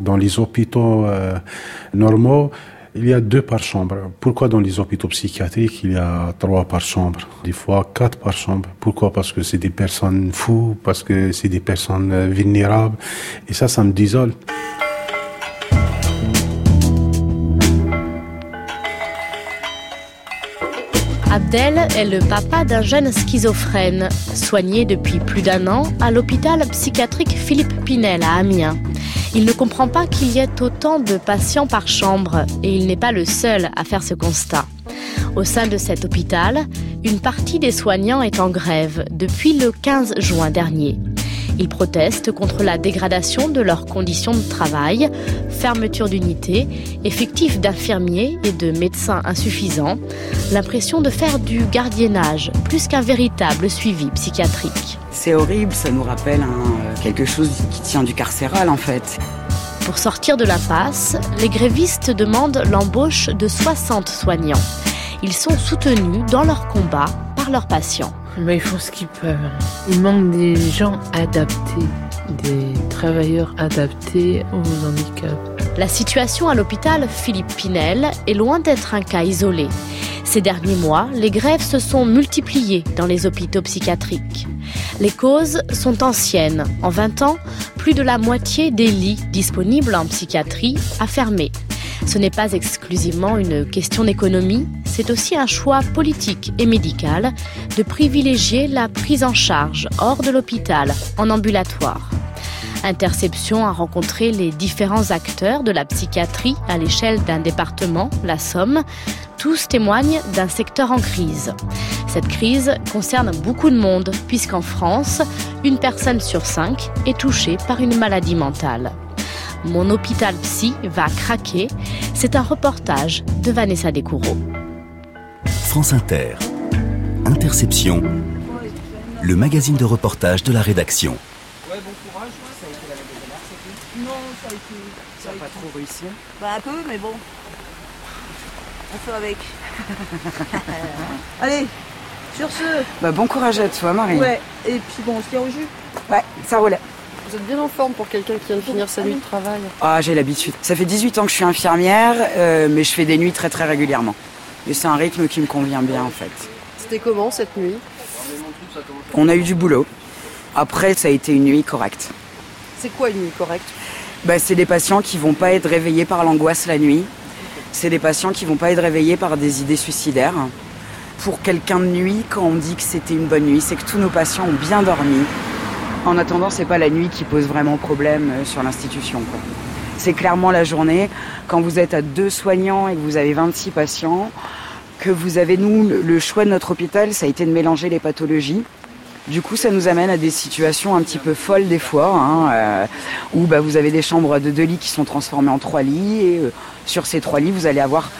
Dans les hôpitaux euh, normaux, il y a deux par chambre. Pourquoi dans les hôpitaux psychiatriques, il y a trois par chambre, des fois quatre par chambre Pourquoi? Parce que c'est des personnes fous, parce que c'est des personnes euh, vulnérables. Et ça, ça me désole. Abdel est le papa d'un jeune schizophrène, soigné depuis plus d'un an à l'hôpital psychiatrique Philippe Pinel à Amiens. Il ne comprend pas qu'il y ait autant de patients par chambre et il n'est pas le seul à faire ce constat. Au sein de cet hôpital, une partie des soignants est en grève depuis le 15 juin dernier. Ils protestent contre la dégradation de leurs conditions de travail, fermeture d'unités, effectifs d'infirmiers et de médecins insuffisants, l'impression de faire du gardiennage plus qu'un véritable suivi psychiatrique. C'est horrible, ça nous rappelle quelque chose qui tient du carcéral en fait. Pour sortir de l'impasse, les grévistes demandent l'embauche de 60 soignants. Ils sont soutenus dans leur combat par leurs patients. Ils font ce qu'ils peuvent. Il manque des gens adaptés, des travailleurs adaptés aux handicaps. La situation à l'hôpital Philippe Pinel est loin d'être un cas isolé. Ces derniers mois, les grèves se sont multipliées dans les hôpitaux psychiatriques. Les causes sont anciennes. En 20 ans, plus de la moitié des lits disponibles en psychiatrie a fermé. Ce n'est pas exclusivement une question d'économie, c'est aussi un choix politique et médical de privilégier la prise en charge hors de l'hôpital, en ambulatoire. Interception a rencontré les différents acteurs de la psychiatrie à l'échelle d'un département, la Somme. Tous témoignent d'un secteur en crise. Cette crise concerne beaucoup de monde, puisqu'en France, une personne sur cinq est touchée par une maladie mentale. Mon hôpital psy va craquer. C'est un reportage de Vanessa Descoureaux. France Inter. Interception. Le magazine de reportage de la rédaction. Ouais, bon courage. Ça a été la de Non, ça a été. Ça n'a pas trop réussi Bah, un peu, mais bon. On fait avec. Allez, sur ce. Bah, bon courage à toi, Marie. Ouais, et puis bon, on se tient au jus. Ouais, ça roule. Vous êtes bien en forme pour quelqu'un qui vient de finir sa nuit de travail Ah, j'ai l'habitude. Ça fait 18 ans que je suis infirmière, euh, mais je fais des nuits très très régulièrement. Et c'est un rythme qui me convient bien en fait. C'était comment cette nuit? On a eu du boulot. Après, ça a été une nuit correcte. C'est quoi une nuit correcte? Bah, C'est des patients qui vont pas être réveillés par l'angoisse la nuit. C'est des patients qui vont pas être réveillés par des idées suicidaires. Pour quelqu'un de nuit, quand on dit que c'était une bonne nuit, c'est que tous nos patients ont bien dormi, en attendant, c'est pas la nuit qui pose vraiment problème euh, sur l'institution. C'est clairement la journée. Quand vous êtes à deux soignants et que vous avez 26 patients, que vous avez, nous, le choix de notre hôpital, ça a été de mélanger les pathologies. Du coup, ça nous amène à des situations un petit peu folles des fois, hein, euh, où bah, vous avez des chambres de deux lits qui sont transformées en trois lits, et euh, sur ces trois lits, vous allez avoir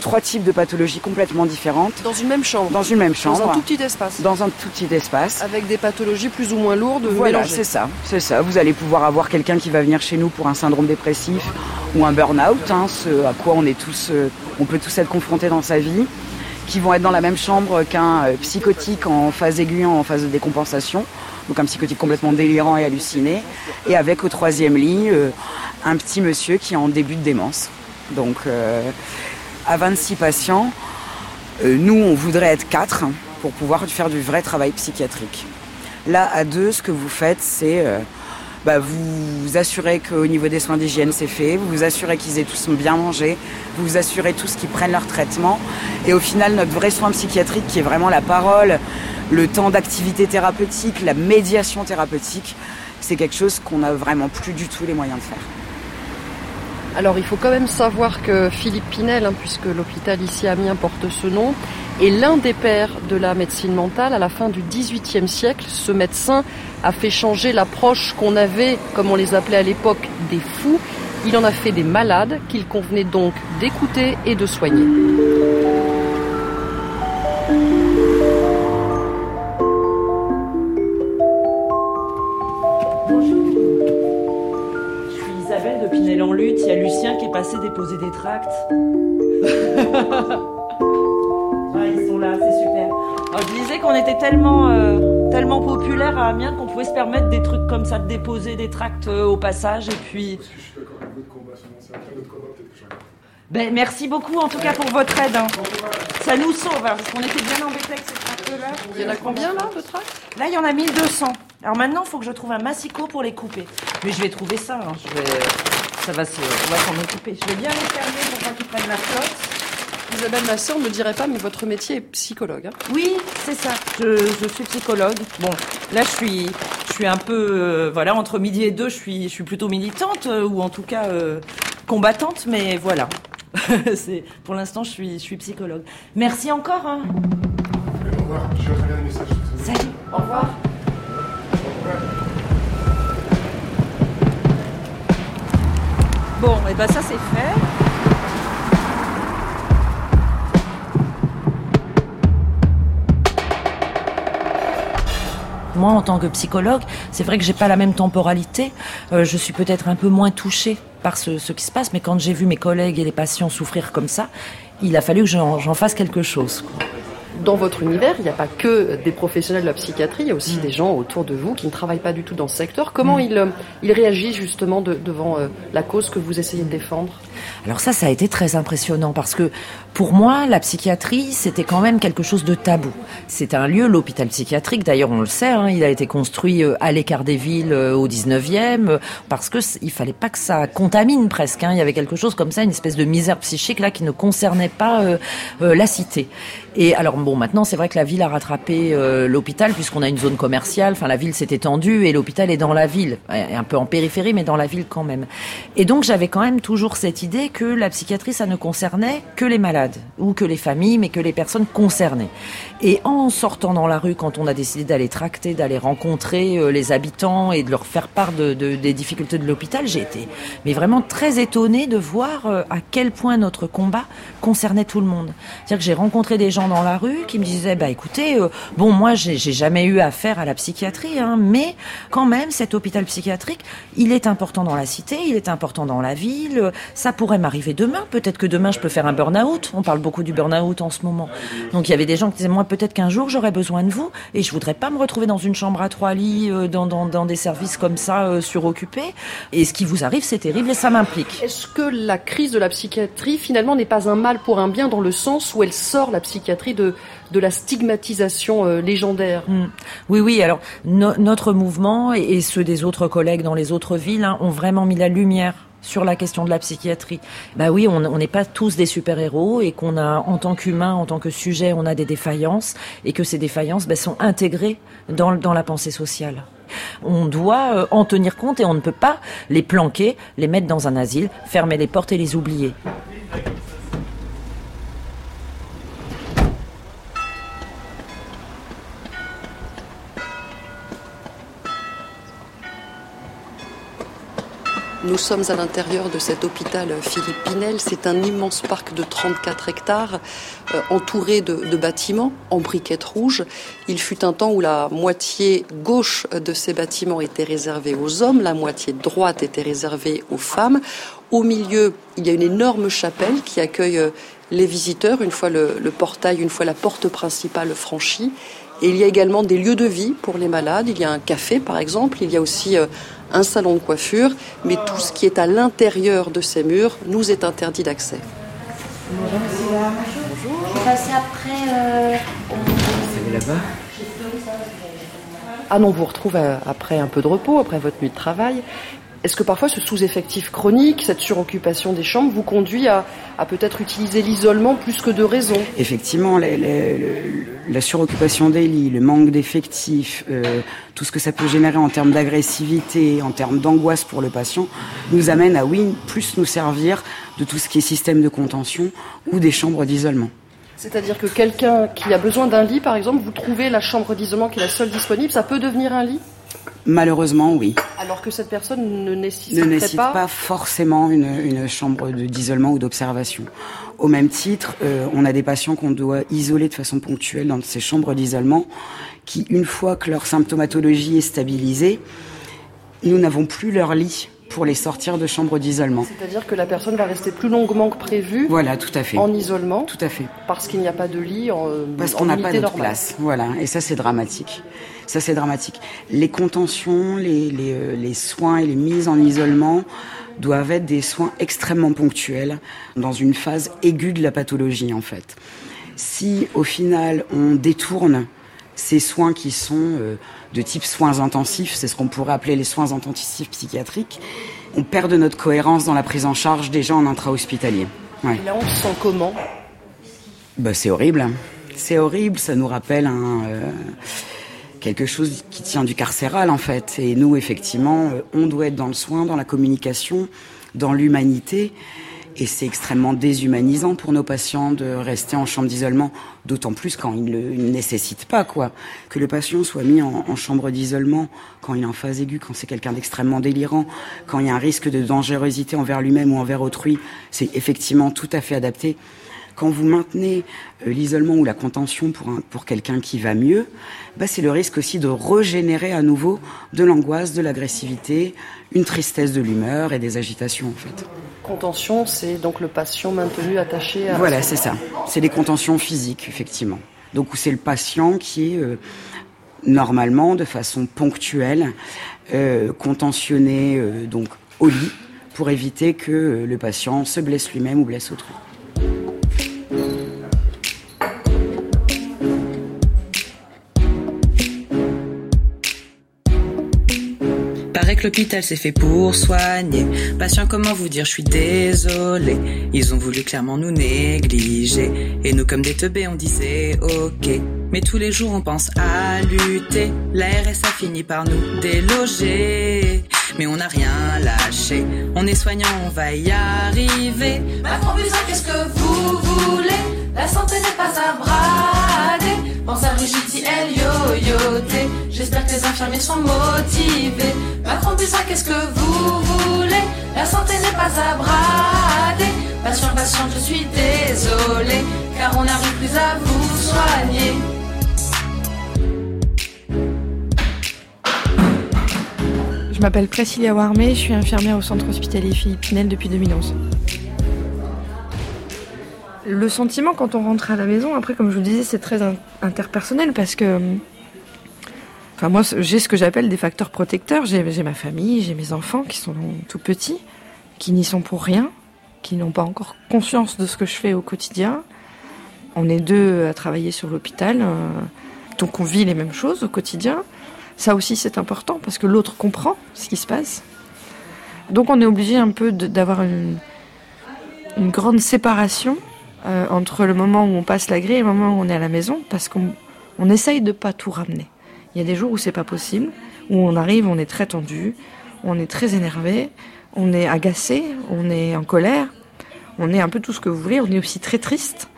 trois types de pathologies complètement différentes. Dans une même chambre Dans une même chambre. Dans un tout petit espace Dans un tout petit espace. Avec des pathologies plus ou moins lourdes Voilà, c'est ça, c'est ça. Vous allez pouvoir avoir quelqu'un qui va venir chez nous pour un syndrome dépressif ou un burn-out, hein, ce à quoi on est tous, euh, on peut tous être confrontés dans sa vie, qui vont être dans la même chambre qu'un euh, psychotique en phase aiguë, en phase de décompensation, donc un psychotique complètement délirant et halluciné, et avec au troisième lit euh, un petit monsieur qui est en début de démence. Donc à 26 patients. Euh, nous, on voudrait être 4 pour pouvoir faire du vrai travail psychiatrique. Là, à deux, ce que vous faites, c'est euh, bah, vous, vous assurez qu'au niveau des soins d'hygiène, c'est fait, vous vous assurez qu'ils aient tous bien mangé, vous vous assurez tous qu'ils prennent leur traitement. Et au final, notre vrai soin psychiatrique, qui est vraiment la parole, le temps d'activité thérapeutique, la médiation thérapeutique, c'est quelque chose qu'on n'a vraiment plus du tout les moyens de faire. Alors il faut quand même savoir que Philippe Pinel, hein, puisque l'hôpital ici à Amiens porte ce nom, est l'un des pères de la médecine mentale. À la fin du XVIIIe siècle, ce médecin a fait changer l'approche qu'on avait, comme on les appelait à l'époque, des fous. Il en a fait des malades qu'il convenait donc d'écouter et de soigner. Ah, ils sont là, c'est super. je disais qu'on était tellement, euh, tellement populaire à Amiens qu'on pouvait se permettre des trucs comme ça, de déposer des tracts euh, au passage. Et puis, Ben, merci beaucoup en tout cas pour votre aide. hein. Ça nous sauve, hein, parce qu'on était bien embêtés avec ces tracteurs-là. Il y en a combien là de tracts? Là, il y en a 1200. Alors maintenant, il faut que je trouve un massicot pour les couper. Mais je vais trouver ça. hein. Je vais... Ça va se... On va s'en occuper. Je vais bien les fermer pour pas qu'ils prennent la flotte. Isabelle Masseur ne me dirait pas, mais votre métier est psychologue. hein. Oui, c'est ça. Je, je suis psychologue. Bon, là, je suis, je suis un peu, euh, voilà, entre midi et deux, je suis, je suis plutôt militante euh, ou en tout cas euh, combattante, mais voilà. c'est, pour l'instant, je suis, je suis psychologue. Merci encore. hein. Au revoir, je vais le message. Salut. Au revoir. Bon, et ben ça c'est fait. Moi, en tant que psychologue, c'est vrai que j'ai pas la même temporalité. Euh, je suis peut-être un peu moins touchée par ce, qui se passe, mais quand j'ai vu mes collègues et les patients souffrir comme ça, il a fallu que j'en fasse quelque chose. Dans votre univers, il n'y a pas que des professionnels de la psychiatrie, il y a aussi des gens autour de vous qui ne travaillent pas du tout dans ce secteur. Comment ils, euh, ils réagissent justement de- devant euh, la cause que vous essayez de défendre? Alors ça, ça a été très impressionnant parce que pour moi, la psychiatrie, c'était quand même quelque chose de tabou. C'est un lieu, l'hôpital psychiatrique, d'ailleurs on le sait, hein, il a été construit euh, à l'écart des villes euh, au 19e euh, parce que il fallait pas que ça contamine presque. hein. Il y avait quelque chose comme ça, une espèce de misère psychique là qui ne concernait pas euh, la cité. Et alors bon, maintenant c'est vrai que la ville a rattrapé euh, l'hôpital puisqu'on a une zone commerciale. Enfin, la ville s'est étendue et l'hôpital est dans la ville, un peu en périphérie, mais dans la ville quand même. Et donc j'avais quand même toujours cette idée que la psychiatrie ça ne concernait que les malades ou que les familles, mais que les personnes concernées. Et en sortant dans la rue, quand on a décidé d'aller tracter, d'aller rencontrer euh, les habitants et de leur faire part de, de- des difficultés de l'hôpital, j'ai été mais vraiment très étonnée de voir euh, à quel point notre combat concernait tout le monde. C'est-à-dire que j'ai rencontré des gens dans la rue qui me disaient, bah écoutez, euh, bon moi j'ai jamais eu affaire à la psychiatrie, hein, mais quand même cet hôpital psychiatrique, il est important dans la cité, il est important dans la ville. Ça pourrait m'arriver demain. Peut-être que demain je peux faire un burn-out. On parle beaucoup du burn-out en ce moment. Donc il y avait des gens qui disaient, moi peut-être qu'un jour j'aurai besoin de vous et je voudrais pas me retrouver dans une chambre à trois lits, euh, dans, dans, dans des services comme ça euh, suroccupés. Et ce qui vous arrive, c'est terrible et ça m'implique. Est-ce que la crise de la psychiatrie, finalement, n'est pas un mal pour un bien dans le sens où elle sort la psychiatrie de, de la stigmatisation euh, légendaire? Mm. Oui, oui. Alors no- notre mouvement et, et ceux des autres collègues dans les autres villes hein, ont vraiment mis la lumière sur la question de la psychiatrie. Bah oui, on n'est pas tous des super-héros et qu'on a, en tant qu'humain, en tant que sujet, on a des défaillances et que ces défaillances bah, sont intégrées dans, dans la pensée sociale. On doit euh, en tenir compte et on ne peut pas les planquer, les mettre dans un asile, fermer les portes et les oublier. Nous sommes à l'intérieur de cet hôpital Philippe Pinel. C'est un immense parc de 34 hectares, euh, entouré de, bâtiments en briquettes rouges. Il fut un temps où la moitié gauche de ces bâtiments était réservée aux hommes, la moitié droite était réservée aux femmes. Au milieu, il y a une énorme chapelle qui accueille euh, les visiteurs une fois le portail, une fois la porte principale franchie. Et il y a également des lieux de vie pour les malades. Il y a un café, par exemple. Il y a aussi euh, un salon de coiffure. Mais tout ce qui est à l'intérieur de ces murs nous est interdit d'accès. Je passe après. euh, Ah non, on vous retrouve euh, après un peu de repos, après votre nuit de travail. Est-ce que parfois ce sous-effectif chronique, cette suroccupation des chambres, vous conduit à, à peut-être utiliser l'isolement plus que de raison Effectivement, la suroccupation des lits, le manque d'effectifs, euh, tout ce que ça peut générer en termes d'agressivité, en termes d'angoisse pour le patient, nous amène à, oui, plus nous servir de tout ce qui est système de contention ou des chambres d'isolement. C'est-à-dire que quelqu'un qui a besoin d'un lit, par exemple, vous trouvez la chambre d'isolement qui est la seule disponible, ça peut devenir un lit? Malheureusement, oui. Alors que cette personne ne ne nécessiterait nécessite pas... pas, forcément une, une chambre de- d'isolement ou d'observation. Au même titre, euh, on a des patients qu'on doit isoler de façon ponctuelle dans ces chambres d'isolement, qui, une fois que leur symptomatologie est stabilisée, nous n'avons plus leur lit pour les sortir de chambre d'isolement. C'est-à-dire que la personne va rester plus longuement que prévu Voilà, tout à fait. en isolement, Tout à fait. parce qu'il n'y a pas de lit en Parce qu'on n'a pas normale. place. Voilà, et ça c'est dramatique. Ça c'est dramatique. Les contentions, les, les, euh, les soins et les mises en isolement doivent être des soins extrêmement ponctuels dans une phase aiguë de la pathologie en fait. Si au final on détourne ces soins qui sont euh, de type soins intensifs, c'est ce qu'on pourrait appeler les soins intensifs psychiatriques, on perd de notre cohérence dans la prise en charge des gens en intra-hospitalier. Ouais. Là, on se sent comment? Bah, C'est horrible. C'est horrible, ça nous rappelle un, euh, quelque chose qui tient du carcéral en fait. Et nous, effectivement, euh, on doit être dans le soin, dans la communication, dans l'humanité. Et c'est extrêmement déshumanisant pour nos patients de rester en chambre d'isolement, d'autant plus quand ils ne le nécessitent pas, quoi. Que le patient soit mis en, en chambre d'isolement quand il est en phase aiguë, quand c'est quelqu'un d'extrêmement délirant, quand il y a un risque de dangerosité envers lui-même ou envers autrui, c'est effectivement tout à fait adapté. Quand vous maintenez euh, l'isolement ou la contention pour, un, pour quelqu'un qui va mieux, bah, c'est le risque aussi de régénérer à nouveau de l'angoisse, de l'agressivité, une tristesse de l'humeur et des agitations en fait. Contention, c'est donc le patient maintenu attaché à... Voilà, c'est ça. C'est des contentions physiques, effectivement. Donc c'est le patient qui est euh, normalement, de façon ponctuelle, euh, contentionné euh, donc au lit pour éviter que le patient se blesse lui-même ou blesse autrui. L'hôpital c'est fait pour soigner. Patient, comment vous dire, je suis désolé. Ils ont voulu clairement nous négliger. Et nous, comme des teubés, on disait ok. Mais tous les jours, on pense à lutter. La RSA finit par nous déloger. Mais on n'a rien lâché. On est soignant, on va y arriver. Macron qu'est-ce que vous voulez? La santé n'est pas à brader. Pense à Brigitte elle yo-yoté. J'espère que les infirmiers sont motivés. Macron Buzyn, qu'est-ce que vous voulez? La santé n'est pas à brader. Patient, patient, je suis désolé. Car on n'arrive plus à vous soigner. Je m'appelle Priscilla Warmé, je suis infirmière au centre hospitalier Philippe Pinel depuis 2011. Le sentiment quand on rentre à la maison, après comme je vous le disais, c'est très interpersonnel parce que enfin moi j'ai ce que j'appelle des facteurs protecteurs, j'ai ma famille, j'ai mes enfants qui sont tout petits, qui n'y sont pour rien, qui n'ont pas encore conscience de ce que je fais au quotidien. On est deux à travailler sur l'hôpital, euh, donc on vit les mêmes choses au quotidien. Ça aussi, c'est important parce que l'autre comprend ce qui se passe. Donc, on est obligé un peu d'avoir une, grande séparation euh, entre le moment où on passe la grille et le moment où on est à la maison parce qu'on on essaye de pas tout ramener. Il y a des jours où c'est pas possible, où on arrive, on est très tendu, on est très énervé, on est agacé, on est en colère, on est un peu tout ce que vous voulez, on est aussi très triste.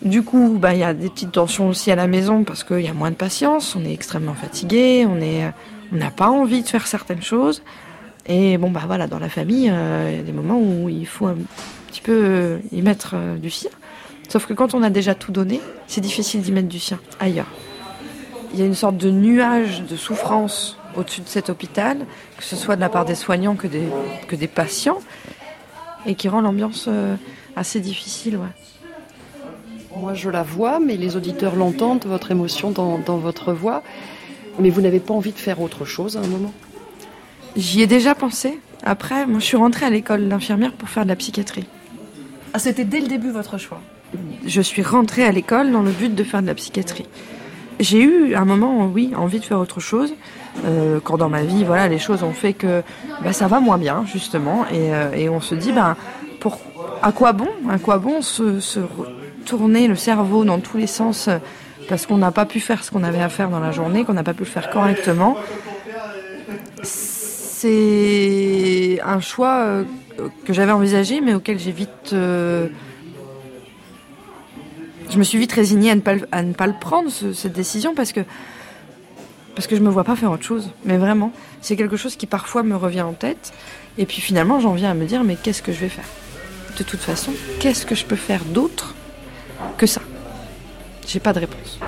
Du coup, bah, il y a des petites tensions aussi à la maison parce qu'il y a moins de patience, on est extrêmement fatigué, on est, on n'a pas envie de faire certaines choses. Et bon, bah voilà, dans la famille, euh, il y a des moments où il faut un petit peu y mettre euh, du sien. Sauf que quand on a déjà tout donné, c'est difficile d'y mettre du sien ailleurs. Il y a une sorte de nuage de souffrance au-dessus de cet hôpital, que ce soit de la part des soignants que des, que des patients, et qui rend l'ambiance euh, assez difficile. Ouais. Moi, je la vois, mais les auditeurs l'entendent, votre émotion dans, dans, votre voix. Mais vous n'avez pas envie de faire autre chose à un moment? J'y ai déjà pensé. Après, moi, je suis rentrée à l'école d'infirmière pour faire de la psychiatrie. Ah, c'était dès le début votre choix? Je suis rentrée à l'école dans le but de faire de la psychiatrie. J'ai eu un moment, oui, envie de faire autre chose. Euh, quand dans ma vie, voilà, les choses ont fait que bah, ça va moins bien, justement. Et, euh, on se dit, bah, pour, à quoi bon? À quoi bon se, tourner le cerveau dans tous les sens parce qu'on n'a pas pu faire ce qu'on avait à faire dans la journée, qu'on n'a pas pu le faire correctement? C'est un choix euh, que j'avais envisagé, mais auquel j'ai vite. Je me suis vite résignée à ne pas, à ne pas le prendre, ce, cette décision, parce que. Parce que je me vois pas faire autre chose. Mais vraiment, c'est quelque chose qui parfois me revient en tête. Et puis finalement, j'en viens à me dire, mais qu'est-ce que je vais faire? De toute façon, qu'est-ce que je peux faire d'autre que ça? J'ai pas de réponse.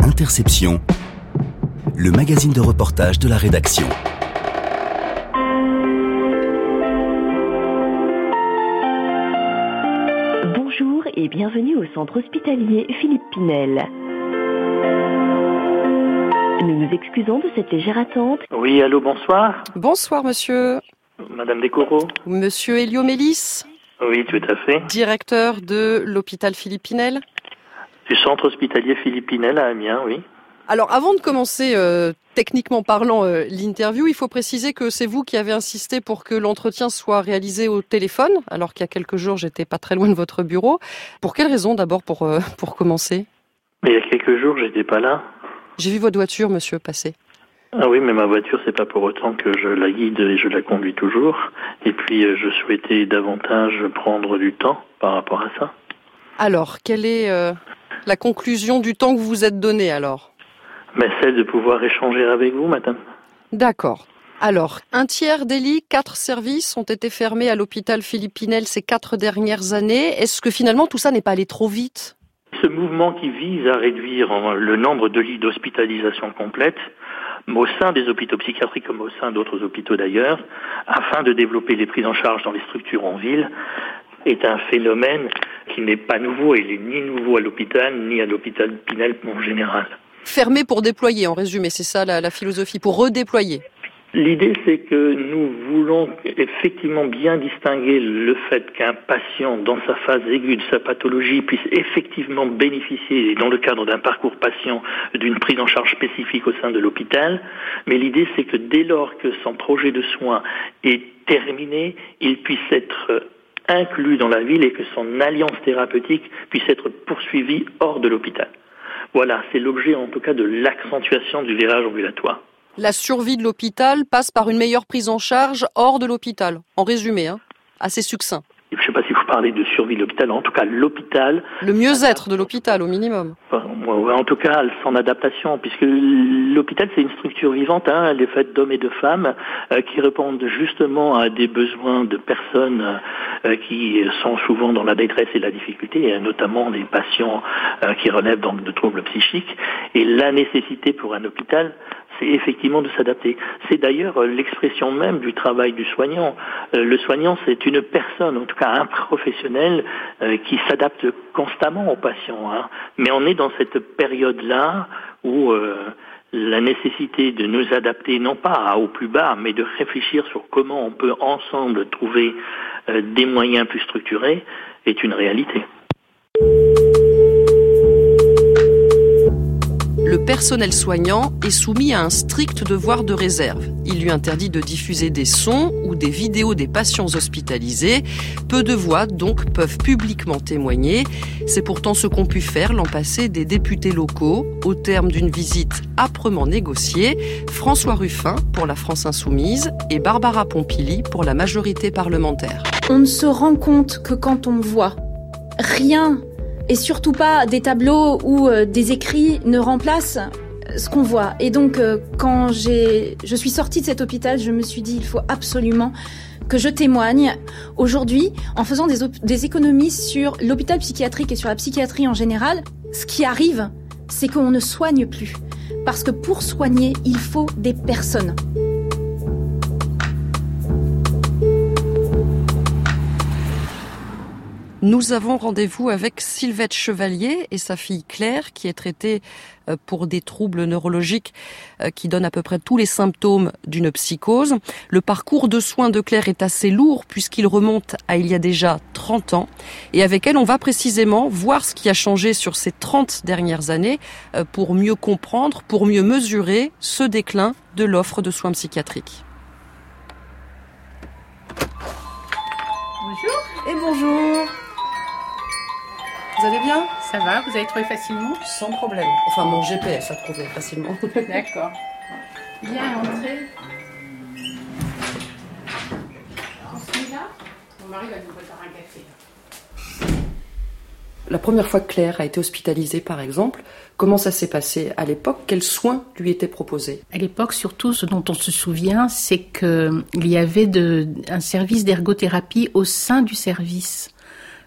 Interception, le magazine de reportage de la rédaction. Bonjour et bienvenue au centre hospitalier Philippe Pinel. Nous nous excusons de cette légère attente. Oui, allô, bonsoir. Bonsoir, monsieur. Madame Descoraux. Monsieur Elio Mélis. Oui, tout à fait. Directeur de l'hôpital Philippe Pinel. Du centre hospitalier Philippe Pinel à Amiens, oui. Alors, avant de commencer, euh, techniquement parlant, euh, l'interview, il faut préciser que c'est vous qui avez insisté pour que l'entretien soit réalisé au téléphone, alors qu'il y a quelques jours, j'étais pas très loin de votre bureau. Pour quelle raison, d'abord, pour, euh, pour commencer? Mais il y a quelques jours, j'étais pas là. J'ai vu votre voiture, monsieur, passer. Ah oui, mais ma voiture, c'est pas pour autant que je la guide et je la conduis toujours. Et puis, je souhaitais davantage prendre du temps par rapport à ça. Alors, quelle est la conclusion du temps que vous vous êtes donné, alors? Mais celle de pouvoir échanger avec vous, madame. D'accord. Alors, un tiers des lits, quatre services ont été fermés à l'hôpital Philippe Pinel ces quatre dernières années. Est-ce que finalement tout ça n'est pas allé trop vite? Ce mouvement qui vise à réduire le nombre de lits d'hospitalisation complète au sein des hôpitaux psychiatriques comme au sein d'autres hôpitaux d'ailleurs, afin de développer les prises en charge dans les structures en ville, est un phénomène qui n'est pas nouveau. Il n'est ni nouveau à l'hôpital, ni à l'hôpital Pinel en général. Fermé pour déployer, en résumé, c'est ça la, la philosophie, pour redéployer. L'idée, c'est que nous voulons effectivement bien distinguer le fait qu'un patient, dans sa phase aiguë de sa pathologie, puisse effectivement bénéficier, dans le cadre d'un parcours patient, d'une prise en charge spécifique au sein de l'hôpital. Mais l'idée, c'est que dès lors que son projet de soins est terminé, il puisse être inclus dans la ville et que son alliance thérapeutique puisse être poursuivie hors de l'hôpital. Voilà, c'est l'objet en tout cas de l'accentuation du virage ambulatoire. La survie de l'hôpital passe par une meilleure prise en charge hors de l'hôpital, en résumé, hein, assez succinct. Je ne sais pas si vous parlez de survie de l'hôpital, en tout cas l'hôpital. Le mieux-être de l'hôpital au minimum. En tout cas, son adaptation, puisque l'hôpital c'est une structure vivante, hein, elle est faite d'hommes et de femmes euh, qui répondent justement à des besoins de personnes euh, qui sont souvent dans la détresse et la difficulté, et notamment des patients euh, qui relèvent donc de troubles psychiques. Et la nécessité pour un hôpital, c'est effectivement de s'adapter. C'est d'ailleurs l'expression même du travail du soignant. le soignant, c'est une personne, en tout cas un professionnel, qui s'adapte constamment aux patients. Hein. Mais on est dans cette période-là où la nécessité de nous adapter non pas au plus bas, mais de réfléchir sur comment on peut ensemble trouver euh, des moyens plus structurés est une réalité. Le personnel soignant est soumis à un strict devoir de réserve. Il lui interdit de diffuser des sons ou des vidéos des patients hospitalisés. Peu de voix donc peuvent publiquement témoigner. C'est pourtant ce qu'ont pu faire l'an passé des députés locaux au terme d'une visite âprement négociée. François Ruffin pour la France Insoumise et Barbara Pompili pour la majorité parlementaire. On ne se rend compte que quand on voit rien et surtout pas des tableaux ou euh, des écrits ne remplacent ce qu'on voit. Et donc, euh, quand j'ai, je suis sortie de cet hôpital, je me suis dit, il faut absolument que je témoigne aujourd'hui en faisant des, des économies sur l'hôpital psychiatrique et sur la psychiatrie en général. Ce qui arrive, c'est qu'on ne soigne plus. Parce que pour soigner, il faut des personnes. Nous avons rendez-vous avec Sylvette Chevalier et sa fille Claire, qui est traitée euh, pour des troubles neurologiques euh, qui donnent à peu près tous les symptômes d'une psychose. Le parcours de soins de Claire est assez lourd puisqu'il remonte à il y a déjà 30 ans. Et avec elle, on va précisément voir ce qui a changé sur ces 30 dernières années euh, pour mieux comprendre, pour mieux mesurer ce déclin de l'offre de soins psychiatriques. Bonjour. Et bonjour. Vous allez bien? Ça va, vous avez trouvé facilement? Sans problème. Enfin, mon GPS a trouvé facilement. D'accord. Bien entré. On se met là? Mon mari va nous préparer un café. La première fois que Claire a été hospitalisée, par exemple, comment ça s'est passé? À l'époque Quels soins lui étaient proposés? À l'époque, surtout, ce dont on se souvient, c'est qu'il y avait de, un service d'ergothérapie au sein du service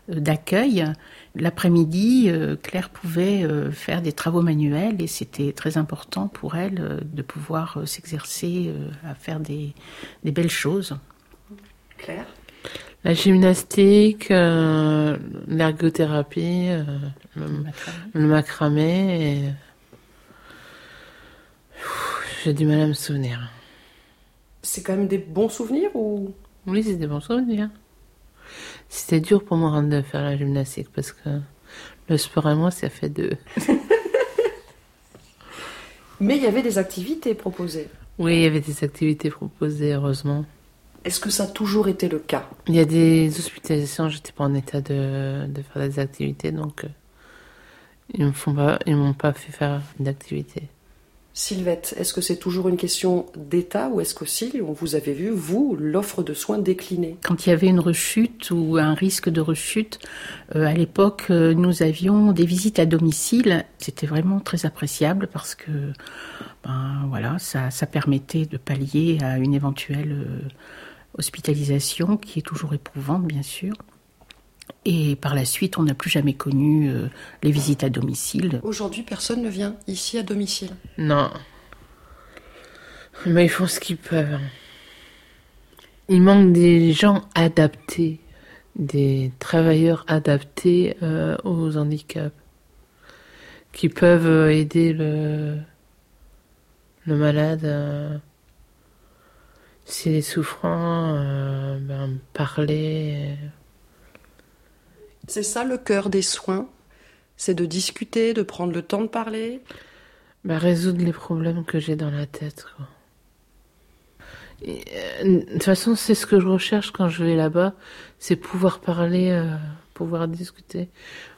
d'accueil L'après-midi, euh, Claire pouvait euh, faire des travaux manuels et c'était très important pour elle euh, de pouvoir s'exercer à faire des, belles choses. Claire? La gymnastique, euh, l'ergothérapie, euh, le, le macramé. et- J'ai du mal à me souvenir. C'est quand même des bons souvenirs ou? Oui, c'est des bons souvenirs. C'était dur pour moi de faire la gymnastique parce que le sport et moi, ça fait deux. Mais il y avait des activités proposées. Oui, il y avait des activités proposées, heureusement. Est-ce que ça a toujours été le cas? Il y a des hospitalisations, j'étais pas en état de, de faire des activités, donc euh, ils ils m'ont pas fait faire d'activité. Sylvette, est-ce que c'est toujours une question d'État ou est-ce qu'aussi, on vous avez vu, vous, l'offre de soins déclinée Quand il y avait une rechute ou un risque de rechute, euh, à l'époque, euh, nous avions des visites à domicile. C'était vraiment très appréciable parce que, ben voilà, ça, ça permettait de pallier à une éventuelle euh, hospitalisation qui est toujours éprouvante, bien sûr. Et par la suite, on n'a plus jamais connu euh, les visites à domicile. Aujourd'hui, personne ne vient ici à domicile. Non. Mais ils font ce qu'ils peuvent. Il manque des gens adaptés, des travailleurs adaptés euh, aux handicaps, qui peuvent euh, aider le, le malade. euh, S'il est souffrant, euh, ben, parler. C'est ça le cœur des soins C'est de discuter, de prendre le temps de parler Bah, résoudre les problèmes que j'ai dans la tête. euh, de toute façon, c'est ce que je recherche quand je vais là-bas, c'est pouvoir parler, euh, pouvoir discuter,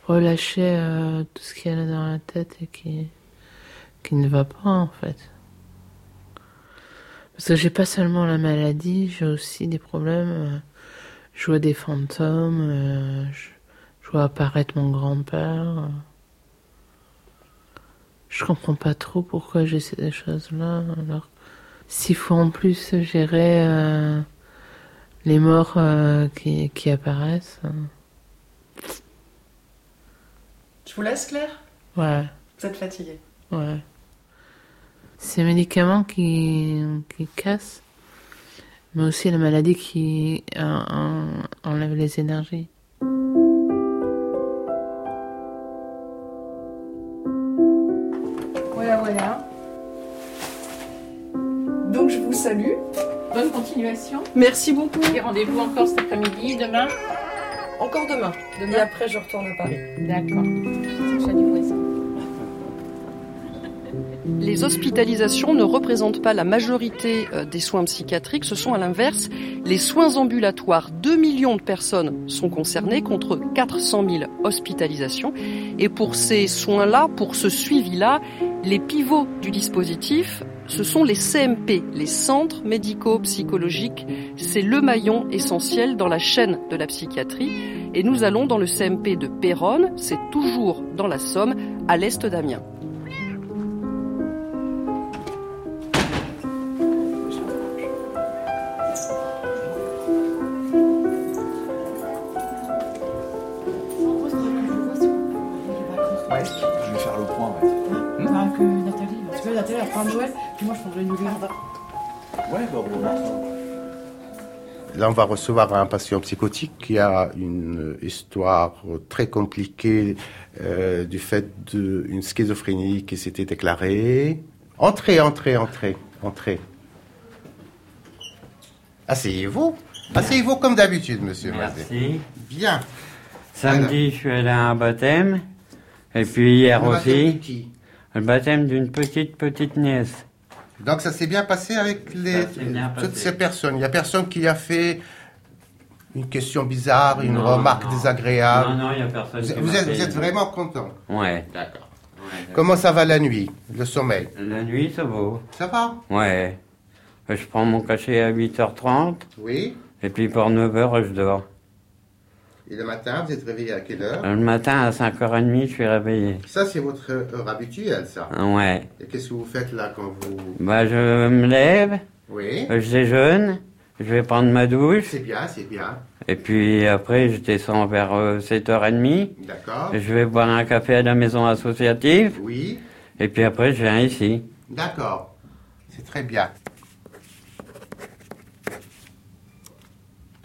relâcher euh, tout ce qu'il y a dans la tête et qui, qui ne va pas en fait. Parce que j'ai pas seulement la maladie, j'ai aussi des problèmes. je vois des fantômes, je vois apparaître mon grand-père. Je comprends pas trop pourquoi j'ai ces choses-là. Alors, s'il faut en plus gérer euh, les morts euh, qui, qui apparaissent. Je vous laisse, Claire? Ouais, Vous êtes fatiguée. ouais. Ces médicaments qui, qui cassent, mais aussi la maladie qui euh, en- enlève les énergies. Continuation. Merci beaucoup. Et rendez-vous encore cet après-midi, demain Encore demain. Demain. Et après, je retourne à Paris. D'accord. Les hospitalisations ne représentent pas la majorité euh, des soins psychiatriques, ce sont à l'inverse les soins ambulatoires. 2 millions de personnes sont concernées contre 400 000 hospitalisations. Et pour ces soins-là, pour ce suivi-là, les pivots du dispositif, ce sont les CMP, les centres médico-psychologiques. C'est le maillon essentiel dans la chaîne de la psychiatrie. Et nous allons dans le CMP de Péronne, c'est toujours dans la Somme, à l'est d'Amiens. Ouais bah, on va. Là, on va recevoir un patient psychotique qui a une histoire très compliquée euh, du fait d'une schizophrénie qui s'était déclarée. Entrez, entrez, entrez, entrez. Asseyez-vous. Asseyez-vous comme d'habitude, monsieur Mazet. Merci. Bien. Samedi, je suis allé à un baptême. Et puis hier Le baptême aussi. de qui? Le baptême d'une petite, petite nièce. Donc ça s'est bien passé avec les, bien toutes passé. ces personnes. Il n'y a personne qui a fait une question bizarre, une Non, remarque non. désagréable. Non, non, il y a personne Vous, qui vous êtes, fait- vous êtes vraiment content. Ouais. D'accord. Comment ça va la nuit, le sommeil? La nuit, ça va. Ça va? Ouais. Je prends mon cachet à 8h30. Oui. Et puis pour 9h, je dors. Et le matin, vous êtes réveillé à quelle heure Le matin, à 5h30, je suis réveillé. Ça, c'est votre heure habituelle, ça. Ouais. Et qu'est-ce que vous faites là quand vous... Bah, je me lève. Oui. Je déjeune. Je vais prendre ma douche. C'est bien, c'est bien. Et puis après, je descends vers euh, 7h30. D'accord. Je vais boire un café à la maison associative. Oui. Et puis après, je viens ici. D'accord. C'est très bien.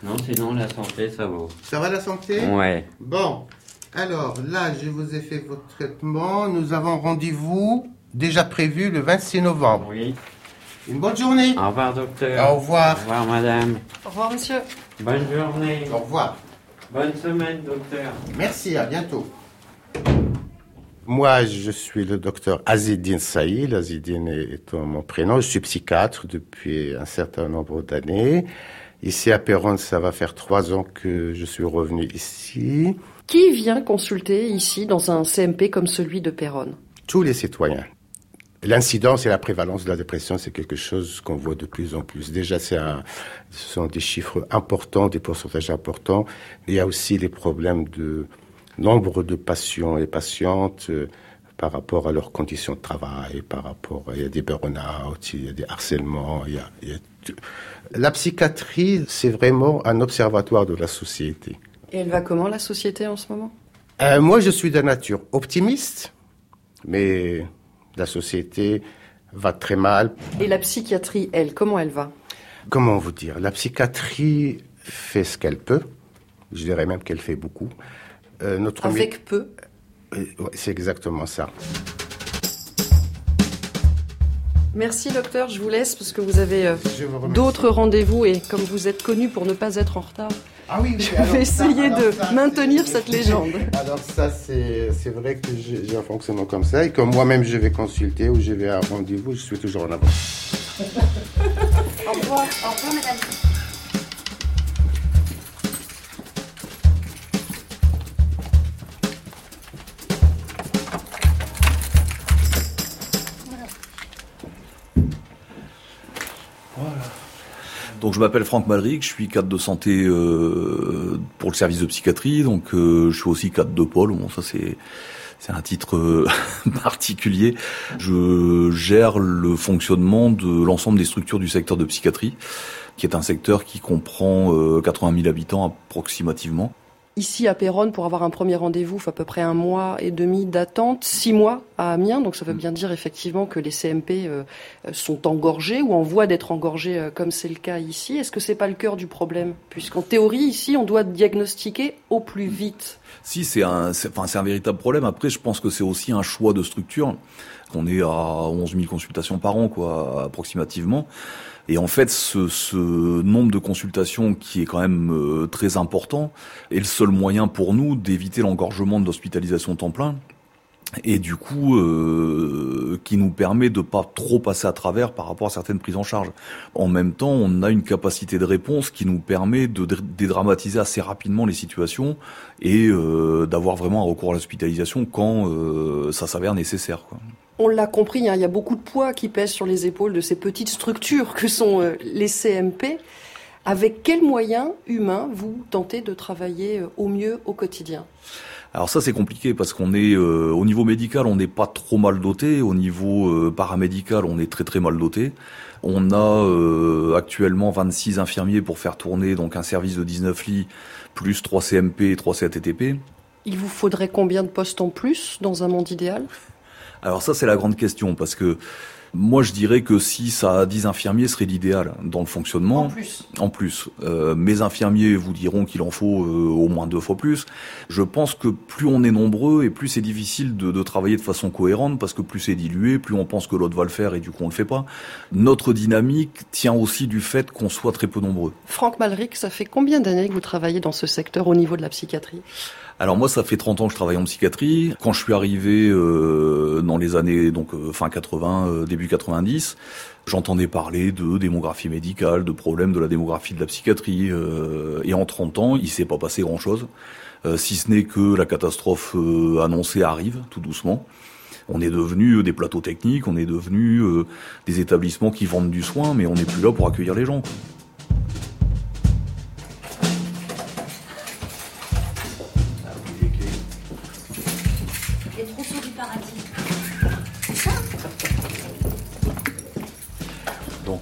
Non, sinon la santé, ça vaut. Ça va la santé? Ouais. Bon, alors là, je vous ai fait votre traitement. Nous avons rendez-vous déjà prévu le 26 novembre. Oui. Une bonne journée. Au revoir, docteur. Au revoir. Au revoir, madame. Au revoir, monsieur. Bonne journée. Au revoir. Bonne semaine, docteur. Merci, à bientôt. Moi, je suis le docteur Azidine Saïd. Azidine est mon prénom. Je suis psychiatre depuis un certain nombre d'années. Ici à Péronne, ça va faire trois ans que je suis revenu ici. Qui vient consulter ici dans un CMP comme celui de Péronne? Tous les citoyens. L'incidence et la prévalence de la dépression, c'est quelque chose qu'on voit de plus en plus. Déjà, c'est un, ce sont des chiffres importants, des pourcentages importants. Il y a aussi les problèmes de nombre de patients et patientes euh, par rapport à leurs conditions de travail, par rapport, il y a des burn-out, il y a des harcèlements, il y a, il y a tout. La psychiatrie, c'est vraiment un observatoire de la société. Et elle va comment la société en ce moment? Euh, moi, je suis de nature optimiste, mais la société va très mal. Et la psychiatrie, elle, comment elle va? Comment vous dire? La psychiatrie fait ce qu'elle peut. Je dirais même qu'elle fait beaucoup. Euh, notre Avec peu Euh, C'est exactement ça. Merci docteur, je vous laisse parce que vous avez euh, d'autres rendez-vous et comme vous êtes connu pour ne pas être en retard, Ah oui, oui, je vais essayer de ça, maintenir cette légende. Alors ça, c'est c'est vrai que j'ai un fonctionnement comme ça. Et quand moi-même je vais consulter ou je vais à un rendez-vous, je suis toujours en avance. Au revoir. Au revoir, madame. Donc je m'appelle Franck Malric, je suis cadre de santé euh, pour le service de psychiatrie, donc euh, je suis aussi cadre de pôle. Bon, ça c'est c'est un titre euh, particulier. Je gère le fonctionnement de l'ensemble des structures du secteur de psychiatrie, qui est un secteur qui comprend euh, 80 000 habitants approximativement. Ici à Péronne, pour avoir un premier rendez-vous, il faut à peu près un mois et demi d'attente, six mois à Amiens. Donc ça veut bien dire effectivement que les CMP euh, sont engorgés ou en voie d'être engorgés, euh, comme c'est le cas ici. Est-ce que c'est pas le cœur du problème? Puisqu'en théorie, ici, on doit diagnostiquer au plus vite. Si, c'est un, enfin, c'est un véritable problème. Après, je pense que c'est aussi un choix de structure. On est à 11 000 consultations par an, quoi, approximativement. Et en fait, ce, ce nombre de consultations qui est quand même euh, très important est le seul moyen pour nous d'éviter l'engorgement de l'hospitalisation temps plein. Et du coup, euh, qui nous permet de pas trop passer à travers par rapport à certaines prises en charge. En même temps, on a une capacité de réponse qui nous permet de dr- dédramatiser assez rapidement les situations et euh, d'avoir vraiment un recours à l'hospitalisation quand euh, ça s'avère nécessaire. Quoi. On l'a compris, hein, il y a beaucoup de poids qui pèse sur les épaules de ces petites structures que sont euh, les CMP. Avec quels moyens humains vous tentez de travailler euh, au mieux au quotidien? Alors ça c'est compliqué parce qu'on est euh, au niveau médical on n'est pas trop mal doté, au niveau paramédical on est très très mal doté. On a euh, actuellement 26 infirmiers pour faire tourner donc un service de 19 lits plus 3 CMP et 3 CATTP. Il vous faudrait combien de postes en plus dans un monde idéal? Alors ça c'est la grande question parce que moi je dirais que 6 à 10 infirmiers serait l'idéal dans le fonctionnement. En plus. En plus. Euh, mes infirmiers vous diront qu'il en faut euh, au moins deux fois plus. Je pense que plus on est nombreux et plus c'est difficile de, de travailler de façon cohérente parce que plus c'est dilué, plus on pense que l'autre va le faire et du coup on le fait pas. Notre dynamique tient aussi du fait qu'on soit très peu nombreux. Franck Malric, ça fait combien d'années que vous travaillez dans ce secteur au niveau de la psychiatrie? Alors moi, ça fait 30 ans que je travaille en psychiatrie. Quand je suis arrivé euh, dans les années donc euh, fin 80, euh, début 90, j'entendais parler de démographie médicale, de problèmes de la démographie de la psychiatrie. euh, et en 30 ans, il s'est pas passé grand-chose, euh, si ce n'est que la catastrophe annoncée arrive tout doucement. On est devenu des plateaux techniques, on est devenu des établissements qui vendent du soin, mais on n'est plus là pour accueillir les gens.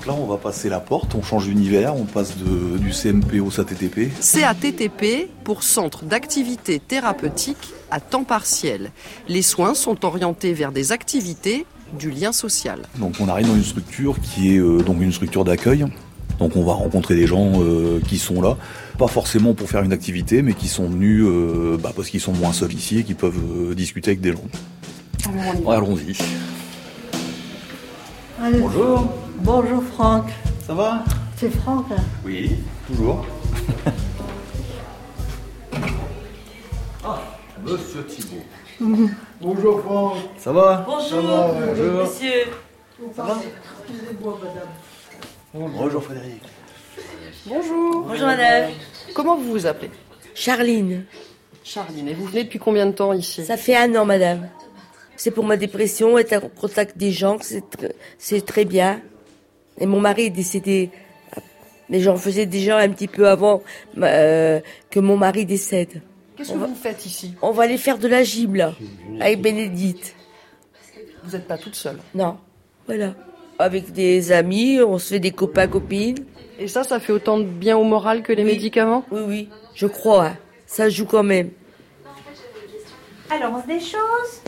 Donc là, on va passer la porte, on change d'univers, on passe de, du CMP au SATTP. CATTP pour Centre d'activité thérapeutique à temps partiel. Les soins sont orientés vers des activités du lien social. Donc on arrive dans une structure qui est euh, donc une structure d'accueil. Donc on va rencontrer des gens euh, qui sont là, pas forcément pour faire une activité, mais qui sont venus euh, bah, parce qu'ils sont moins seuls ici et qui peuvent euh, discuter avec des gens. Allons-y. Bonjour. Bonjour Franck. Ça va? C'est Franck. hein? Oui, toujours. Monsieur Thibault. Bonjour Franck. Ça va? Bonjour. Ça va, ouais. Bonjour. Monsieur. Ça va? Excusez-moi madame. Bonjour Frédéric. Bonjour. Bonjour, madame. Comment vous vous appelez? Charline. Charline. Et vous venez depuis combien de temps ici? Ça fait un an, madame. C'est pour ma dépression, être en contact des gens, c'est tr- c'est très bien. Et mon mari est décédé. Mais j'en faisais déjà un petit peu avant euh, que mon mari décède. Qu'est-ce que va- vous faites ici? On va aller faire de la gym, là, avec Bénédicte. Vous n'êtes pas toute seule Non, voilà. Avec des amis, on se fait des copains-copines. Et ça, ça fait autant de bien au moral que les médicaments? Oui, oui, je crois. hein. Ça joue quand même. Alors, on se des choses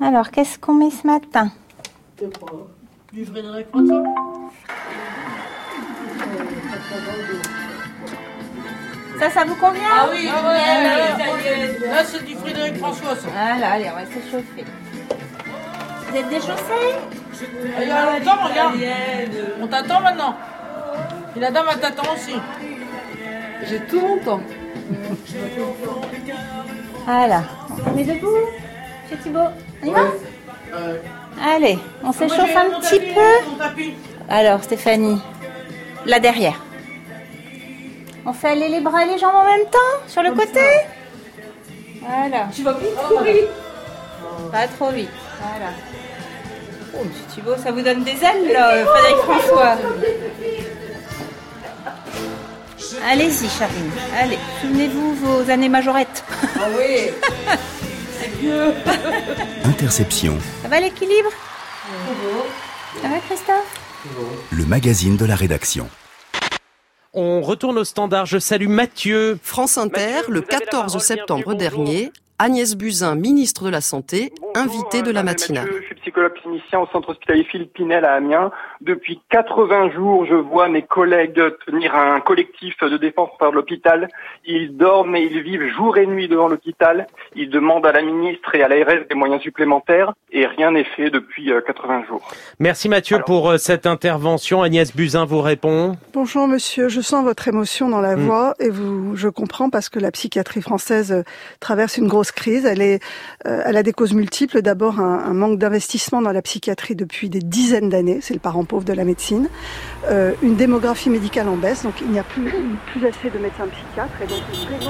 Alors, qu'est-ce qu'on met ce matin? Du Frédéric François Ça, ça vous convient Ah oui, Ah ouais, ouais, ouais, ouais, ouais. Là, c'est du Frédéric François, ça. Voilà, allez, on va s'échauffer. Vous êtes déchaussés Il y a longtemps, regarde. On t'attend maintenant. Et la dame, elle t'attend aussi. J'ai tout mon temps. Voilà. On est debout Monsieur Thibault, on y va? Allez, on s'échauffe un petit tapis, peu. Alors, Stéphanie, là derrière. On fait aller les bras et les jambes en même temps, sur le côté Voilà. Tu vas vite, vite. Pas trop vite, voilà. Oh, monsieur Thibault, ça vous donne des ailes, là, Frédéric François. Allez-y, Charline, allez, souvenez-vous vos années majorettes. Ah oui. Interception, Ça va l'équilibre Ça va, Christophe le magazine de la rédaction. On retourne au standard. Je salue Mathieu. France Inter, le 14 septembre dernier, Agnès Buzyn, ministre de la Santé, invitée de la matinale. Je suis psychologue clinicien au centre hospitalier Philippe Pinel à Amiens. Depuis 80 jours, je vois mes collègues tenir un collectif de défense par l'hôpital. Ils dorment et ils vivent jour et nuit devant l'hôpital. Ils demandent à la ministre et à l'ARS des moyens supplémentaires et rien n'est fait depuis euh, 80 jours. Merci Mathieu pour euh, cette intervention. Agnès Buzyn vous répond. Bonjour monsieur, je sens votre émotion dans la Mm. voix et vous, je comprends parce que la psychiatrie française euh, traverse une grosse crise. Elle est, euh, elle a des causes multiples. D'abord un, manque d'investissement dans la psychiatrie depuis des dizaines d'années, c'est le parent pauvre de la médecine. Euh, une démographie médicale en baisse, donc il n'y a plus, assez de médecins psychiatres et donc recruter.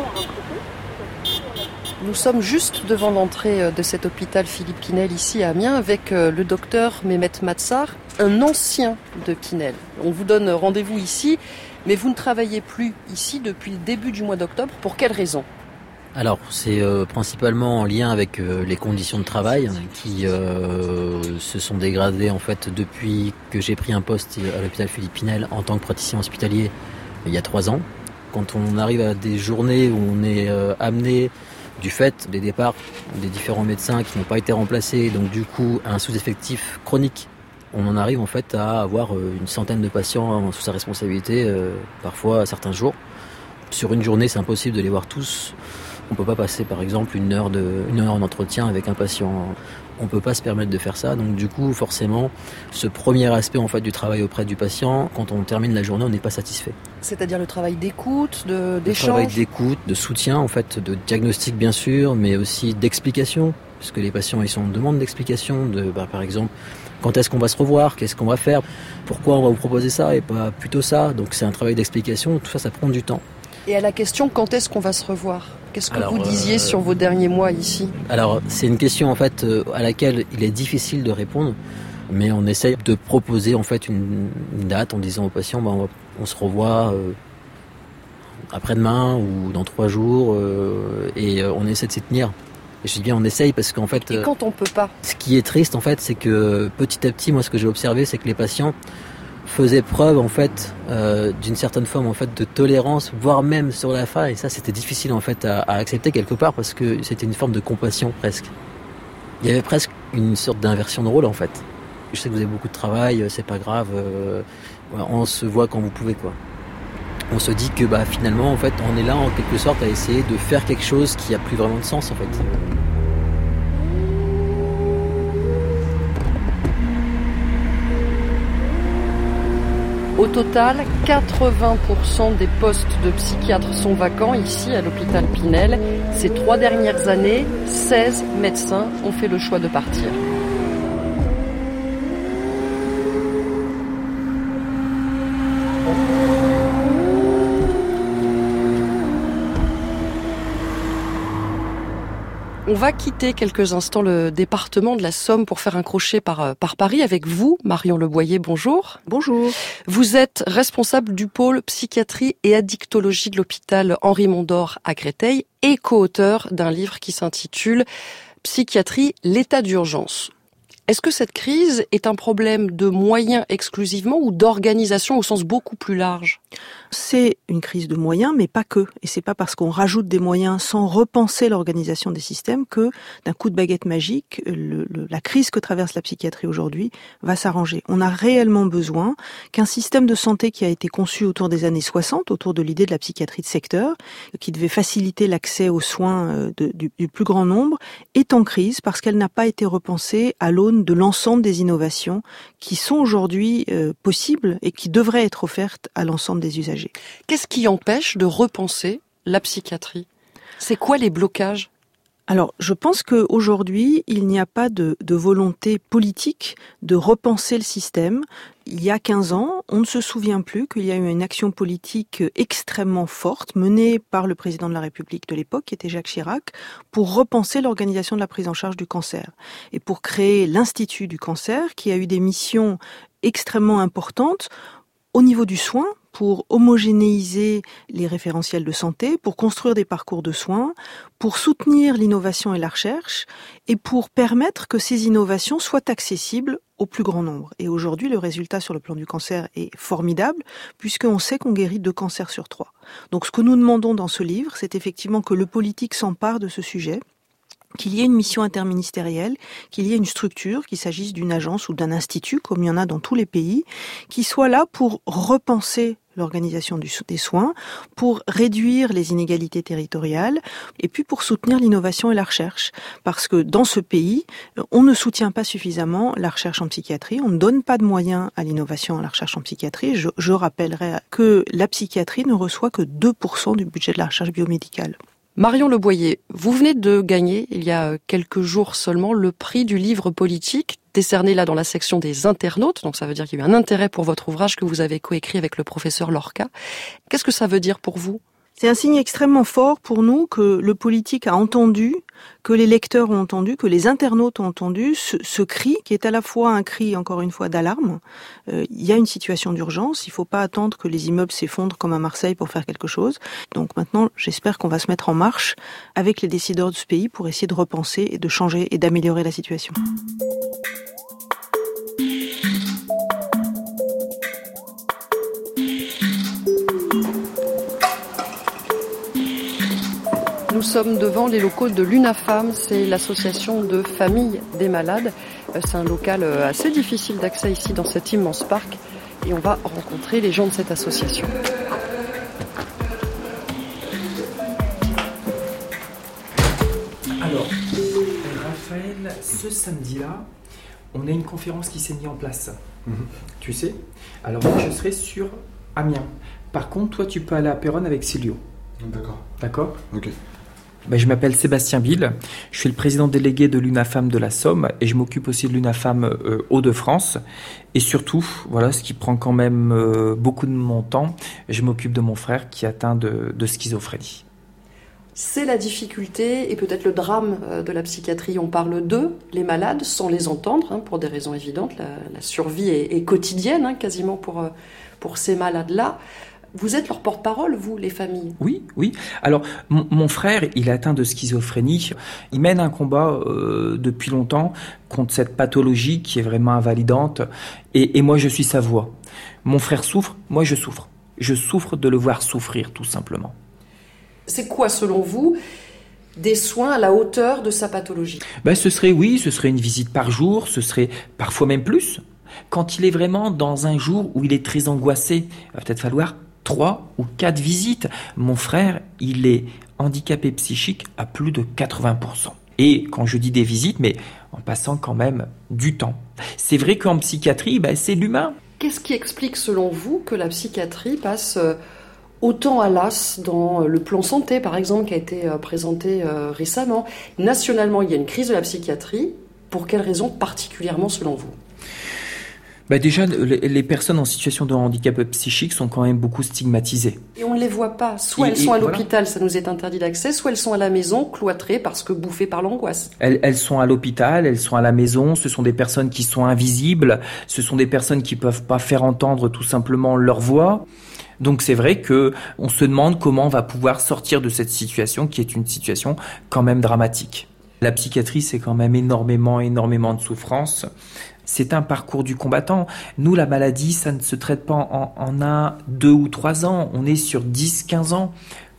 Nous sommes juste devant l'entrée euh, de cet hôpital Philippe Pinel ici à Amiens avec euh, le docteur Mehmet Matsar, un ancien de Pinel. On vous donne rendez-vous ici, mais vous ne travaillez plus ici depuis le début du mois d'octobre. Pour quelle raison? Alors, c'est euh, principalement en lien avec euh, les conditions de travail qui euh, se sont dégradées en fait depuis que j'ai pris un poste à l'hôpital Philippe Pinel en tant que praticien hospitalier il y a trois ans. Quand on arrive à des journées où on est amené du fait des départs des différents médecins qui n'ont pas été remplacés, donc du coup un sous-effectif chronique, on en arrive en fait à avoir une centaine de patients sous sa responsabilité, parfois certains jours. Sur une journée, c'est impossible de les voir tous. On peut pas passer par exemple une heure de une heure d'entretien avec un patient. On peut pas se permettre de faire ça. Donc du coup, forcément, ce premier aspect en fait du travail auprès du patient, quand on termine la journée, on n'est pas satisfait. C'est-à-dire le travail d'écoute, de- Le travail d'échange d'écoute, de soutien en fait, de diagnostic bien sûr, mais aussi d'explication, parce que les patients ils sont en demande d'explication, de bah, par exemple quand est-ce qu'on va se revoir, qu'est-ce qu'on va faire, pourquoi on va vous proposer ça et pas plutôt ça. Donc c'est un travail d'explication. Tout ça, ça prend du temps. Et à la question quand est-ce qu'on va se revoir? Qu'est-ce que Alors, vous disiez euh, sur vos derniers mois ici? Alors, c'est une question en fait euh, à laquelle il est difficile de répondre, mais on essaye de proposer en fait une, une date en disant aux patients, bah, on, va- on se revoit euh, après-demain ou dans trois jours, et on essaie de s'y tenir. Et je dis bien on essaye parce qu'en fait, Et quand on peut pas? ce qui est triste en fait, c'est que petit à petit, moi, ce que j'ai observé, c'est que les patients faisaient preuve en fait euh, d'une certaine forme en fait de tolérance, voire même sur la fin. Et ça, c'était difficile en fait à, accepter quelque part parce que c'était une forme de compassion presque. Il y avait presque une sorte d'inversion de rôle en fait. Je sais que vous avez beaucoup de travail, c'est pas grave. on se voit quand vous pouvez, quoi. On se dit que bah, finalement, en fait, on est là en quelque sorte à essayer de faire quelque chose qui a plus vraiment de sens, en fait. Au total, 80% des postes de psychiatres sont vacants ici à l'hôpital Pinel. Ces trois dernières années, 16 médecins ont fait le choix de partir. On va quitter quelques instants le département de la Somme pour faire un crochet par, euh, par Paris avec vous, Marion Leboyer. Bonjour. Bonjour. Vous êtes responsable du pôle psychiatrie et addictologie de l'hôpital Henri Mondor à Créteil et co-auteur d'un livre qui s'intitule Psychiatrie, l'état d'urgence. Est-ce que cette crise est un problème de moyens exclusivement ou d'organisation au sens beaucoup plus large? C'est une crise de moyens, mais pas que. Et c'est pas parce qu'on rajoute des moyens sans repenser l'organisation des systèmes que, d'un coup de baguette magique, la crise que traverse la psychiatrie aujourd'hui va s'arranger. On a réellement besoin qu'un système de santé qui a été conçu autour des années 60, autour de l'idée de la psychiatrie de secteur, qui devait faciliter l'accès aux soins euh, du, du plus grand nombre, est en crise parce qu'elle n'a pas été repensée à l'aune de l'ensemble des innovations qui sont aujourd'hui euh, possibles et qui devraient être offertes à l'ensemble des usagers. Qu'est-ce qui empêche de repenser la psychiatrie? C'est quoi les blocages? Alors, je pense qu'aujourd'hui, il n'y a pas de, de, volonté politique de repenser le système. Il y a 15 ans, on ne se souvient plus qu'il y a eu une action politique extrêmement forte menée par le président de la République de l'époque, qui était Jacques Chirac, pour repenser l'organisation de la prise en charge du cancer et pour créer l'Institut du cancer, qui a eu des missions extrêmement importantes au niveau du soin, pour homogénéiser les référentiels de santé, pour construire des parcours de soins, pour soutenir l'innovation et la recherche, et pour permettre que ces innovations soient accessibles au plus grand nombre. Et aujourd'hui, le résultat sur le plan du cancer est formidable, puisqu'on sait qu'on guérit deux cancers sur trois. Donc ce que nous demandons dans ce livre, c'est effectivement que le politique s'empare de ce sujet, qu'il y ait une mission interministérielle, qu'il y ait une structure, qu'il s'agisse d'une agence ou d'un institut, comme il y en a dans tous les pays, qui soit là pour repenser l'organisation des soins, pour réduire les inégalités territoriales et puis pour soutenir l'innovation et la recherche. Parce que dans ce pays, on ne soutient pas suffisamment la recherche en psychiatrie, on ne donne pas de moyens à l'innovation à la recherche en psychiatrie. Je, je rappellerai que la psychiatrie ne reçoit que 2% du budget de la recherche biomédicale. Marion Leboyer, vous venez de gagner, il y a quelques jours seulement, le prix du livre politique, décerné là dans la section des internautes. Donc ça veut dire qu'il y a eu un intérêt pour votre ouvrage que vous avez coécrit avec le professeur Lorca. Qu'est-ce que ça veut dire pour vous? C'est un signe extrêmement fort pour nous que le politique a entendu, que les lecteurs ont entendu, que les internautes ont entendu ce, cri, qui est à la fois un cri, encore une fois, d'alarme. Euh, il y a une situation d'urgence, il ne faut pas attendre que les immeubles s'effondrent comme à Marseille pour faire quelque chose. Donc maintenant, j'espère qu'on va se mettre en marche avec les décideurs de ce pays pour essayer de repenser et de changer et d'améliorer la situation. Sommes devant les locaux de l'UNAFAM, c'est l'association de familles des malades. Euh, c'est un local euh, assez difficile d'accès ici dans cet immense parc et on va rencontrer les gens de cette association. Alors, Raphaël, ce samedi-là, on a une conférence qui s'est mise en place. Mhm. Tu sais? Alors moi, je serai sur Amiens. Par contre, toi, tu peux aller à Péronne avec Silio. D'accord. D'accord? Ok. Ben, je m'appelle Sébastien Bill, je suis le président délégué de l'UNAFAM de la Somme et je m'occupe aussi de l'UNAFAM euh, Hauts-de-France. Et surtout, voilà, ce qui prend quand même euh, beaucoup de mon temps, je m'occupe de mon frère qui est atteint de, schizophrénie. C'est la difficulté et peut-être le drame euh, de la psychiatrie. On parle d'eux, les malades, sans les entendre, hein, pour des raisons évidentes. La, survie est, quotidienne, hein, quasiment pour, pour ces malades-là. Vous êtes leur porte-parole, vous, les familles Oui, oui. Alors, mon, frère, il est atteint de schizophrénie. Il mène un combat euh, depuis longtemps contre cette pathologie qui est vraiment invalidante. Et, et moi, je suis sa voix. Mon frère souffre, moi, je souffre. Je souffre de le voir souffrir, tout simplement. C'est quoi, selon vous, des soins à la hauteur de sa pathologie? Ben, Ce serait oui, ce serait une visite par jour, ce serait parfois même plus. Quand il est vraiment dans un jour où il est très angoissé, il va peut-être falloir trois ou quatre visites. Mon frère, il est handicapé psychique à plus de 80%. Et quand je dis des visites, mais en passant quand même du temps. C'est vrai qu'en psychiatrie, ben, c'est l'humain. Qu'est-ce qui explique selon vous que la psychiatrie passe euh, autant à l'as dans euh, le plan santé, par exemple, qui a été euh, présenté récemment? Nationalement, il y a une crise de la psychiatrie. Pour quelles raisons particulièrement selon vous? Bah déjà, les personnes en situation de handicap psychique sont quand même beaucoup stigmatisées. Et on ne les voit pas. Soit elles sont à l'hôpital, ça nous est interdit d'accès, soit elles sont à la maison, cloîtrées parce que bouffées par l'angoisse. Elles, elles, sont à l'hôpital, elles sont à la maison, ce sont des personnes qui sont invisibles, ce sont des personnes qui peuvent pas faire entendre tout simplement leur voix. Donc c'est vrai que on se demande comment on va pouvoir sortir de cette situation qui est une situation quand même dramatique. La psychiatrie, c'est quand même énormément, énormément de souffrance c'est un parcours du combattant. Nous, la maladie, ça ne se traite pas en, un, deux ou trois ans. On est sur 10, 15 ans.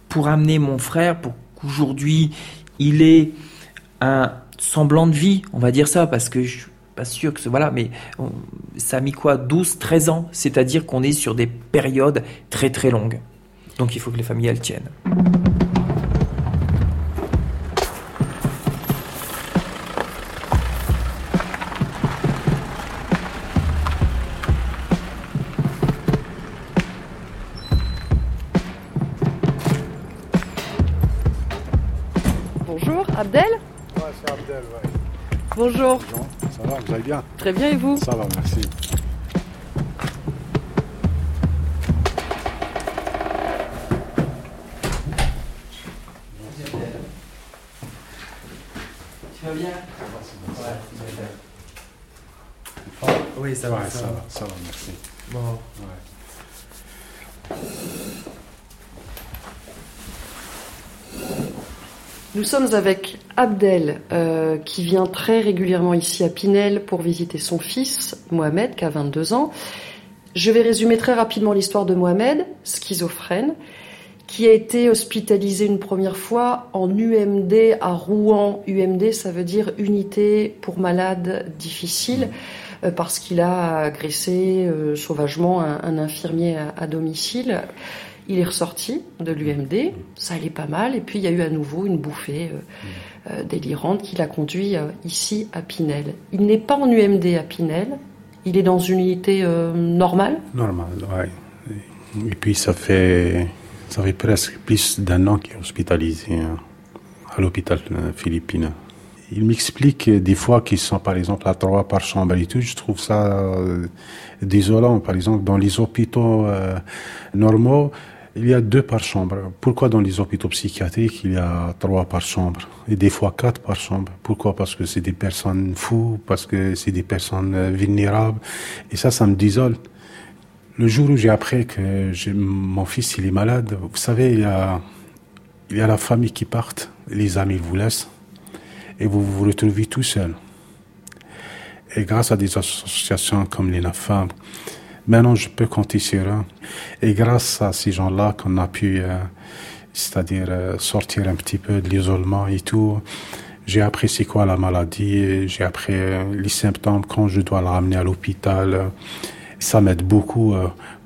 Pour amener mon frère, pour qu'aujourd'hui, il ait un semblant de vie, on va dire ça, parce que je suis pas sûr que ce, voilà, mais ça a mis quoi 12, 13 ans? C'est-à-dire qu'on est sur des périodes très, très longues. Donc il faut que les familles, elles tiennent. Bonjour. Ça va, vous allez bien Très bien et vous Ça va, merci. Tu vas bien Oui, ça va, ça, va, ça va, merci. Bon. Nous sommes avec Abdel, euh, qui vient très régulièrement ici à Pinel pour visiter son fils, Mohamed, qui a 22 ans. Je vais résumer très rapidement l'histoire de Mohamed, schizophrène, qui a été hospitalisé une première fois en UMD à Rouen. UMD, ça veut dire unité pour malades difficiles, euh, parce qu'il a agressé euh, sauvagement un, infirmier à domicile. Il est ressorti de l'UMD, ça allait pas mal, et puis il y a eu à nouveau une bouffée euh, euh, délirante qui l'a conduit euh, ici à Pinel. Il n'est pas en UMD à Pinel, il est dans une unité normale Normale, oui. Et puis ça fait, ça presque plus d'un an qu'il est hospitalisé hein, à l'hôpital philippin. Il m'explique des fois qu'ils sont par exemple à trois par chambre et tout. Je trouve ça désolant. Par exemple, dans les hôpitaux normaux, il y a deux par chambre. Pourquoi dans les hôpitaux psychiatriques, il y a trois par chambre et des fois quatre par chambre Pourquoi? Parce que c'est des personnes fous, parce que c'est des personnes euh, vulnérables. Et ça, ça me désole. Le jour où j'ai appris que mon fils il est malade, vous savez, il y a, il y a la famille qui part, les amis vous laissent, et vous vous retrouvez tout seul. Et grâce à des associations comme l'INAFAM, Maintenant, je peux compter sur eux. Et grâce à ces gens-là qu'on a pu, euh, c'est-à-dire euh, sortir un petit peu de l'isolement et tout, j'ai appris c'est quoi la maladie, j'ai appris euh, les symptômes quand je dois le ramener à l'hôpital. Ça m'aide beaucoup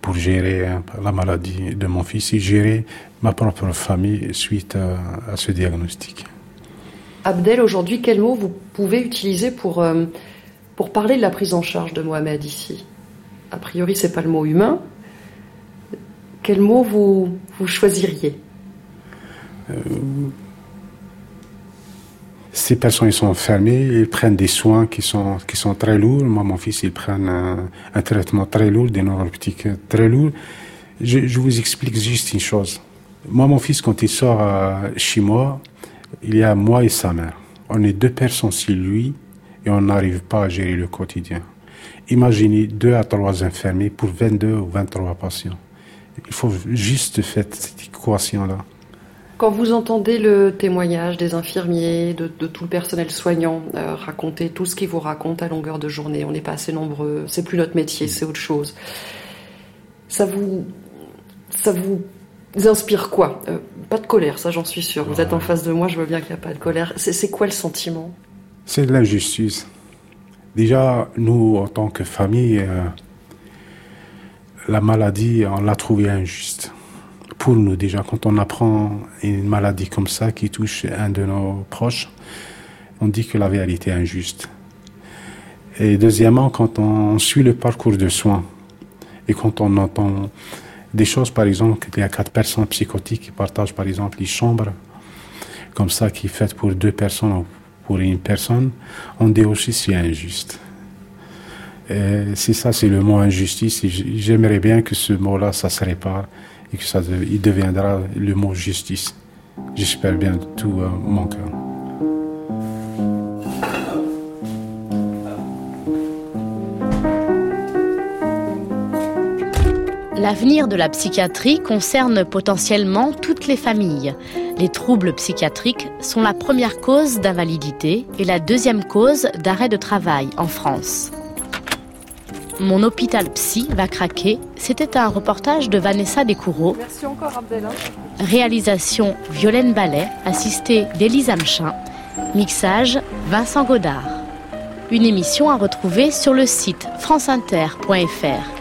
pour gérer la maladie de mon fils et gérer ma propre famille suite à, ce diagnostic. Abdel, aujourd'hui, quel mot vous pouvez utiliser pour, pour parler de la prise en charge de Mohamed ici? A priori, c'est pas le mot humain. Quel mot vous, vous choisiriez? Euh, Ces personnes ils sont enfermées, ils prennent des soins qui sont, qui sont très lourds. Moi, mon fils, il prend un, traitement très lourd, des neuroptiques très lourds. Je, vous explique juste une chose. Moi, mon fils, quand il sort euh, chez moi, il y a moi et sa mère. On est deux personnes sur lui et on n'arrive pas à gérer le quotidien. Imaginez deux à trois infirmiers pour 22 ou 23 patients. Il faut juste faire cette équation-là. Quand vous entendez le témoignage des infirmiers, de, tout le personnel soignant euh, raconter tout ce qu'ils vous racontent à longueur de journée, on n'est pas assez nombreux, c'est plus notre métier, c'est autre chose. Ça vous, ça vous inspire quoi? Euh, Pas de colère, ça j'en suis sûr. Vous êtes en face de moi, je vois bien qu'il n'y a pas de colère. C'est quoi le sentiment? C'est de l'injustice. Déjà, nous, en tant que famille, euh, la maladie, on l'a trouvée injuste. Pour nous, déjà, quand on apprend une maladie comme ça qui touche un de nos proches, on dit que la vérité est injuste. Et deuxièmement, quand on suit le parcours de soins et quand on entend des choses, par exemple, qu'il y a quatre personnes psychotiques qui partagent, par exemple, les chambres, comme ça, qui est faite pour deux personnes pour une personne, on dit aussi c'est injuste. C'est ça, c'est le mot injustice. J'aimerais bien que ce mot-là, ça se répare et que ça il deviendra le mot justice. J'espère bien de tout euh, mon cœur. L'avenir de la psychiatrie concerne potentiellement toutes les familles. Les troubles psychiatriques sont la première cause d'invalidité et la deuxième cause d'arrêt de travail en France. Mon hôpital psy va craquer, c'était un reportage de Vanessa Descoureaux. Merci encore Abdel. Réalisation Violaine Ballet, assistée d'Élise Amchin. Mixage Vincent Godard. Une émission à retrouver sur le site franceinter.fr.